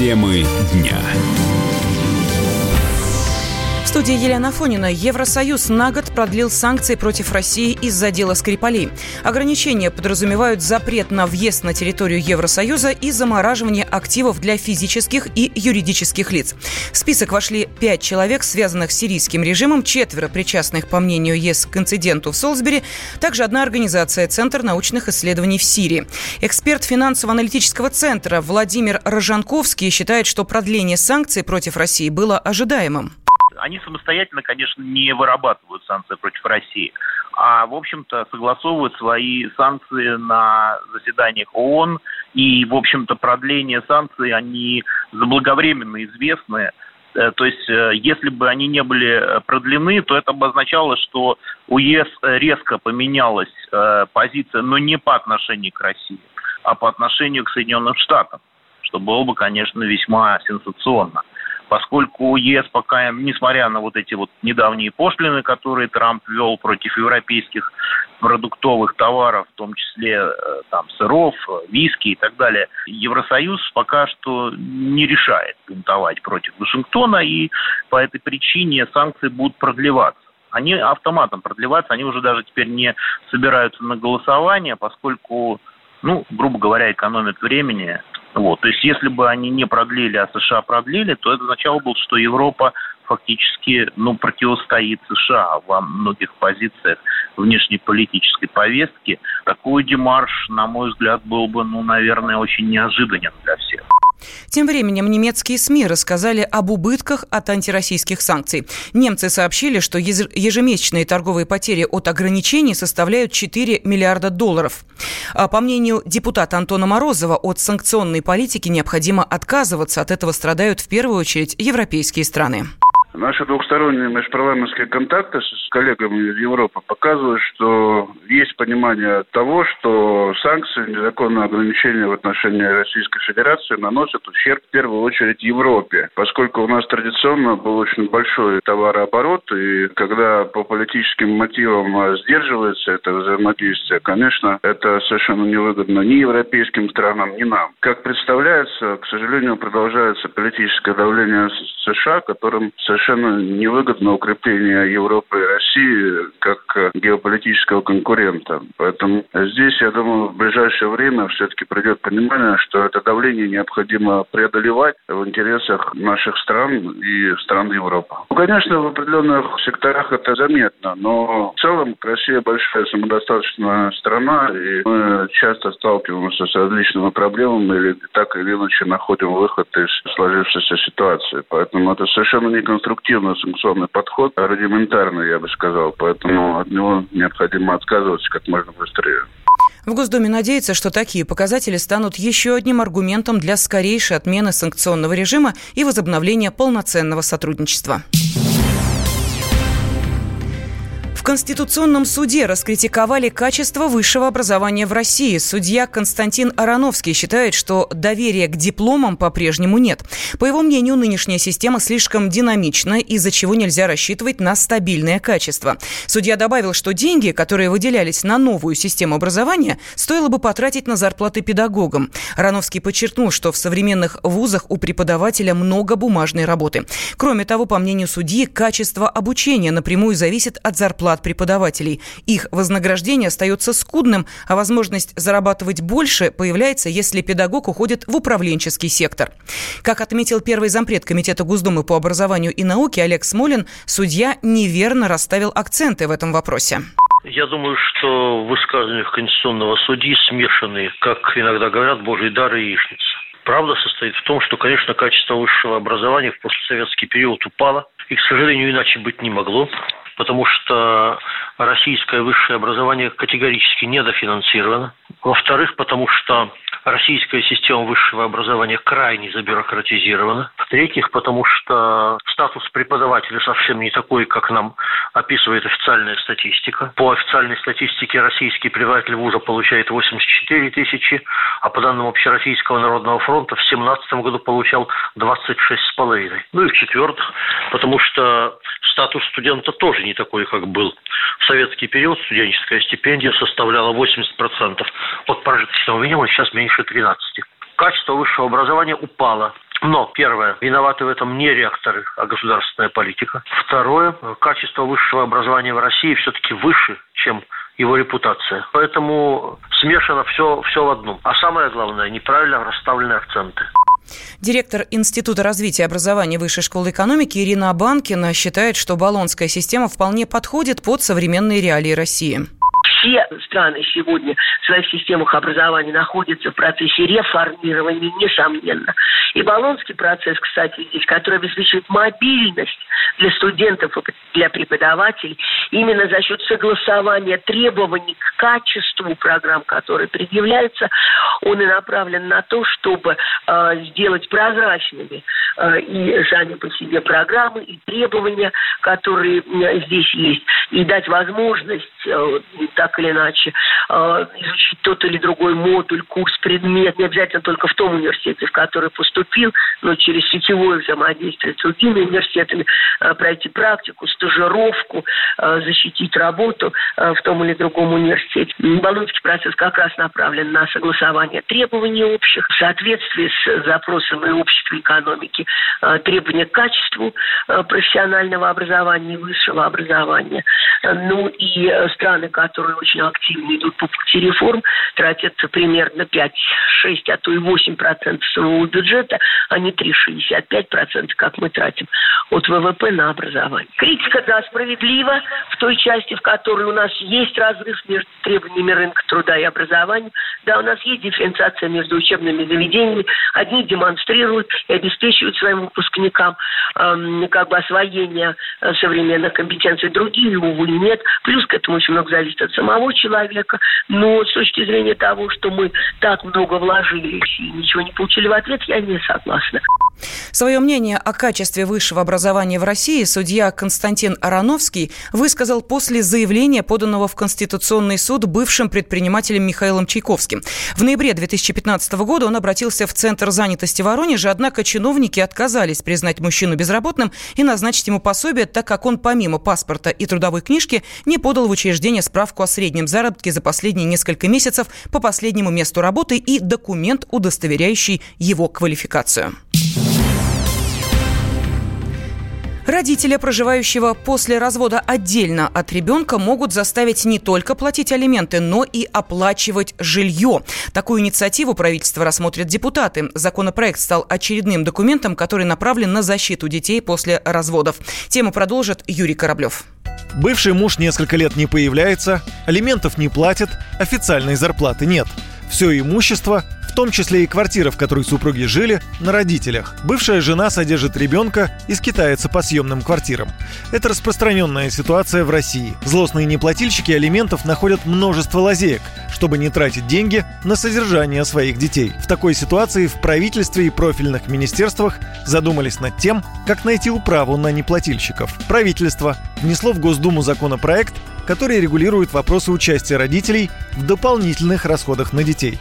Темы дня студии Елена Фонина. Евросоюз на год продлил санкции против России из-за дела Скрипалей. Ограничения подразумевают запрет на въезд на территорию Евросоюза и замораживание активов для физических и юридических лиц. В список вошли пять человек, связанных с сирийским режимом, четверо причастных, по мнению ЕС, к инциденту в Солсбери, также одна организация «Центр научных исследований в Сирии». Эксперт финансово-аналитического центра Владимир Рожанковский считает, что продление санкций против России было ожидаемым они самостоятельно, конечно, не вырабатывают санкции против России, а, в общем-то, согласовывают свои санкции на заседаниях ООН, и, в общем-то, продление санкций, они заблаговременно известны, э, то есть, э, если бы они не были продлены, то это бы означало, что у ЕС резко поменялась э, позиция, но не по отношению к России, а по отношению к Соединенным Штатам, что было бы, конечно, весьма сенсационно поскольку ЕС пока, несмотря на вот эти вот недавние пошлины, которые Трамп ввел против европейских продуктовых товаров, в том числе э, там сыров, виски и так далее, Евросоюз пока что не решает бунтовать против Вашингтона, и по этой причине санкции будут продлеваться. Они автоматом продлеваться, они уже даже теперь не собираются на голосование, поскольку, ну, грубо говоря, экономят времени вот. То есть, если бы они не продлили, а США продлили, то это означало бы, что Европа фактически ну, противостоит США во многих позициях внешнеполитической повестки. Такой демарш, на мой взгляд, был бы, ну, наверное, очень неожиданен для всех. Тем временем немецкие СМИ рассказали об убытках от антироссийских санкций. Немцы сообщили, что ежемесячные торговые потери от ограничений составляют 4 миллиарда долларов. А по мнению депутата Антона Морозова, от санкционной политики необходимо отказываться. От этого страдают в первую очередь европейские страны. Наши двухсторонние межпарламентские контакты с коллегами из Европы показывают, что есть понимание того, что санкции, незаконные ограничения в отношении Российской Федерации наносят ущерб в первую очередь Европе, поскольку у нас традиционно был очень большой товарооборот, и когда по политическим мотивам сдерживается это взаимодействие, конечно, это совершенно невыгодно ни европейским странам, ни нам. Как представляется, к сожалению, продолжается политическое давление США, которым совершенно совершенно невыгодно укрепление Европы и России как э, геополитического конкурента. Поэтому здесь, я думаю, в ближайшее время все-таки придет понимание, что это давление необходимо преодолевать в интересах наших стран и стран Европы. Ну, конечно, в определенных секторах это заметно, но в целом Россия большая самодостаточная страна, и мы часто сталкиваемся с различными проблемами или так или иначе находим выход из сложившейся ситуации. Поэтому это совершенно не конструктивно конструктивный санкционный подход, рудиментарный, я бы сказал. Поэтому от него необходимо отказываться как можно быстрее. В Госдуме надеются, что такие показатели станут еще одним аргументом для скорейшей отмены санкционного режима и возобновления полноценного сотрудничества. В Конституционном суде раскритиковали качество высшего образования в России. Судья Константин Ароновский считает, что доверия к дипломам по-прежнему нет. По его мнению, нынешняя система слишком динамична, из-за чего нельзя рассчитывать на стабильное качество. Судья добавил, что деньги, которые выделялись на новую систему образования, стоило бы потратить на зарплаты педагогам. Ароновский подчеркнул, что в современных вузах у преподавателя много бумажной работы. Кроме того, по мнению судьи, качество обучения напрямую зависит от зарплаты зарплат преподавателей. Их вознаграждение остается скудным, а возможность зарабатывать больше появляется, если педагог уходит в управленческий сектор. Как отметил первый зампред Комитета Госдумы по образованию и науке Олег Смолин, судья неверно расставил акценты в этом вопросе. Я думаю, что в высказываниях конституционного судьи смешаны, как иногда говорят, божий дар и яичница. Правда состоит в том, что, конечно, качество высшего образования в постсоветский период упало, и, к сожалению, иначе быть не могло потому что российское высшее образование категорически недофинансировано. Во-вторых, потому что российская система высшего образования крайне забюрократизирована. В-третьих, потому что статус преподавателя совсем не такой, как нам описывает официальная статистика. По официальной статистике российский преподаватель вуза получает 84 тысячи, а по данным Общероссийского народного фронта в 2017 году получал 26,5. Ну и в-четвертых, потому что статус студента тоже не такой, как был. В советский период студенческая стипендия составляла 80% от прожиточного минимума, сейчас меньше 13%. Качество высшего образования упало. Но, первое, виноваты в этом не ректоры, а государственная политика. Второе, качество высшего образования в России все-таки выше, чем его репутация. Поэтому смешано все, все в одном. А самое главное, неправильно расставлены акценты. Директор Института развития образования Высшей школы экономики Ирина Абанкина считает, что баллонская система вполне подходит под современные реалии России все страны сегодня в своих системах образования находятся в процессе реформирования, несомненно. И Болонский процесс, кстати, здесь, который обеспечивает мобильность для студентов и для преподавателей, именно за счет согласования требований качеству программ, которые предъявляются, он и направлен на то, чтобы э, сделать прозрачными э, и сами по себе программы, и требования, которые э, здесь есть, и дать возможность э, так или иначе э, изучить тот или другой модуль, курс, предмет, не обязательно только в том университете, в который поступил, но через сетевое взаимодействие с другими университетами, э, пройти практику, стажировку, э, защитить работу э, в том или другом университете. Болонский процесс как раз направлен на согласование требований общих в соответствии с запросами общества экономики, э, требования к качеству э, профессионального образования и высшего образования. Ну и э, страны, которые очень активно идут по пути реформ, тратят примерно 5, 6, а то и 8 процентов своего бюджета, а не 3,65 процентов, как мы тратим от ВВП на образование. Критика, да, справедлива в той части, в которой у нас есть разрыв между требованиями рынка труда и образования. Да, у нас есть дифференциация между учебными заведениями. Одни демонстрируют и обеспечивают своим выпускникам эм, как бы освоение э, современных компетенций, другие, увы, нет. Плюс к этому очень много зависит от самого человека. Но с точки зрения того, что мы так много вложились и ничего не получили в ответ, я не согласна. Свое мнение о качестве высшего образования в России судья Константин Ароновский высказал после заявления, поданного в Конституционный суд бывшим предпринимателем Михаилом Чайковским. В ноябре 2015 года он обратился в Центр занятости Воронежа, однако чиновники отказались признать мужчину безработным и назначить ему пособие, так как он помимо паспорта и трудовой книжки не подал в учреждение справку о среднем заработке за последние несколько месяцев по последнему месту работы и документ, удостоверяющий его квалификацию. Родителя, проживающего после развода отдельно от ребенка, могут заставить не только платить алименты, но и оплачивать жилье. Такую инициативу правительство рассмотрят депутаты. Законопроект стал очередным документом, который направлен на защиту детей после разводов. Тему продолжит Юрий Кораблев. Бывший муж несколько лет не появляется, алиментов не платит, официальной зарплаты нет. Все имущество в том числе и квартира, в которой супруги жили, на родителях. Бывшая жена содержит ребенка и скитается по съемным квартирам. Это распространенная ситуация в России. Злостные неплательщики алиментов находят множество лазеек, чтобы не тратить деньги на содержание своих детей. В такой ситуации в правительстве и профильных министерствах задумались над тем, как найти управу на неплательщиков. Правительство внесло в Госдуму законопроект, который регулирует вопросы участия родителей в дополнительных расходах на детей.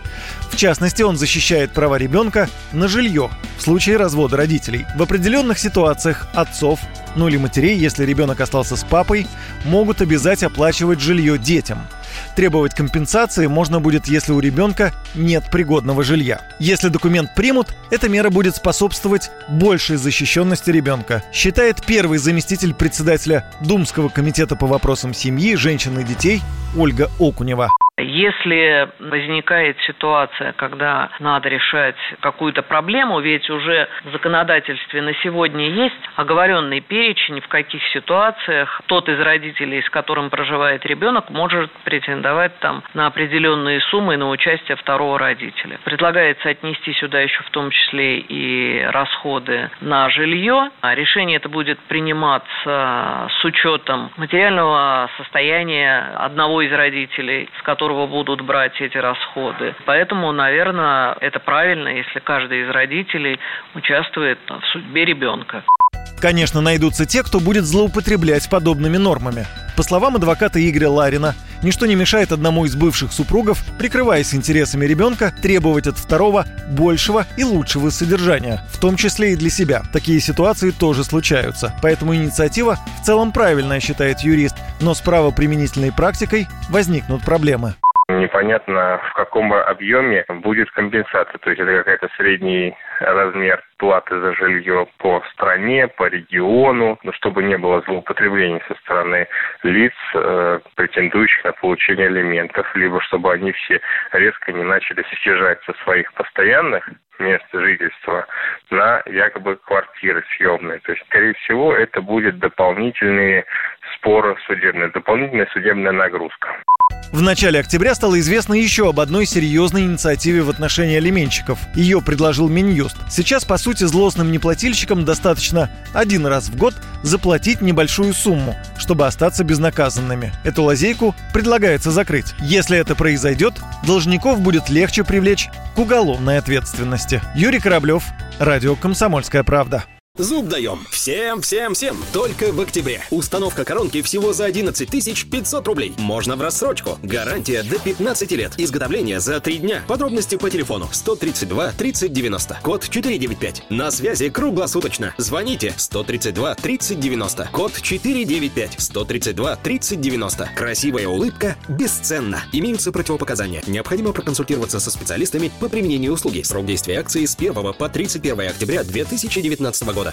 В частности, он защищает права ребенка на жилье в случае развода родителей. В определенных ситуациях отцов, ну или матерей, если ребенок остался с папой, могут обязать оплачивать жилье детям – Требовать компенсации можно будет, если у ребенка нет пригодного жилья. Если документ примут, эта мера будет способствовать большей защищенности ребенка, считает первый заместитель председателя Думского комитета по вопросам семьи, женщин и детей Ольга Окунева. Если возникает ситуация, когда надо решать какую-то проблему, ведь уже в законодательстве на сегодня есть оговоренный перечень, в каких ситуациях тот из родителей, с которым проживает ребенок, может претендовать там на определенные суммы на участие второго родителя. Предлагается отнести сюда еще в том числе и расходы на жилье. А решение это будет приниматься с учетом материального состояния одного из родителей, с которым которого будут брать эти расходы. Поэтому, наверное, это правильно, если каждый из родителей участвует в судьбе ребенка. Конечно, найдутся те, кто будет злоупотреблять подобными нормами. По словам адвоката Игоря Ларина, ничто не мешает одному из бывших супругов, прикрываясь интересами ребенка, требовать от второго большего и лучшего содержания, в том числе и для себя. Такие ситуации тоже случаются. Поэтому инициатива в целом правильная, считает юрист, но с правоприменительной практикой возникнут проблемы непонятно в каком объеме будет компенсация. То есть это какая-то средний размер платы за жилье по стране, по региону, но чтобы не было злоупотреблений со стороны лиц, э, претендующих на получение алиментов, либо чтобы они все резко не начали съезжать со своих постоянных мест жительства на якобы квартиры съемные. То есть, скорее всего, это будет дополнительные споры судебные, дополнительная судебная нагрузка. В начале октября стало известно еще об одной серьезной инициативе в отношении алименщиков. Ее предложил Минюст. Сейчас, по сути, злостным неплательщикам достаточно один раз в год заплатить небольшую сумму, чтобы остаться безнаказанными. Эту лазейку предлагается закрыть. Если это произойдет, должников будет легче привлечь к уголовной ответственности. Юрий Кораблев, Радио «Комсомольская правда». Зуб даем. Всем, всем, всем. Только в октябре. Установка коронки всего за 11 500 рублей. Можно в рассрочку. Гарантия до 15 лет. Изготовление за 3 дня. Подробности по телефону 132 30 90. Код 495. На связи круглосуточно. Звоните 132 30 90. Код 495. 132 30 90. Красивая улыбка бесценна. Имеются противопоказания. Необходимо проконсультироваться со специалистами по применению услуги. Срок действия акции с 1 по 31 октября 2019 года.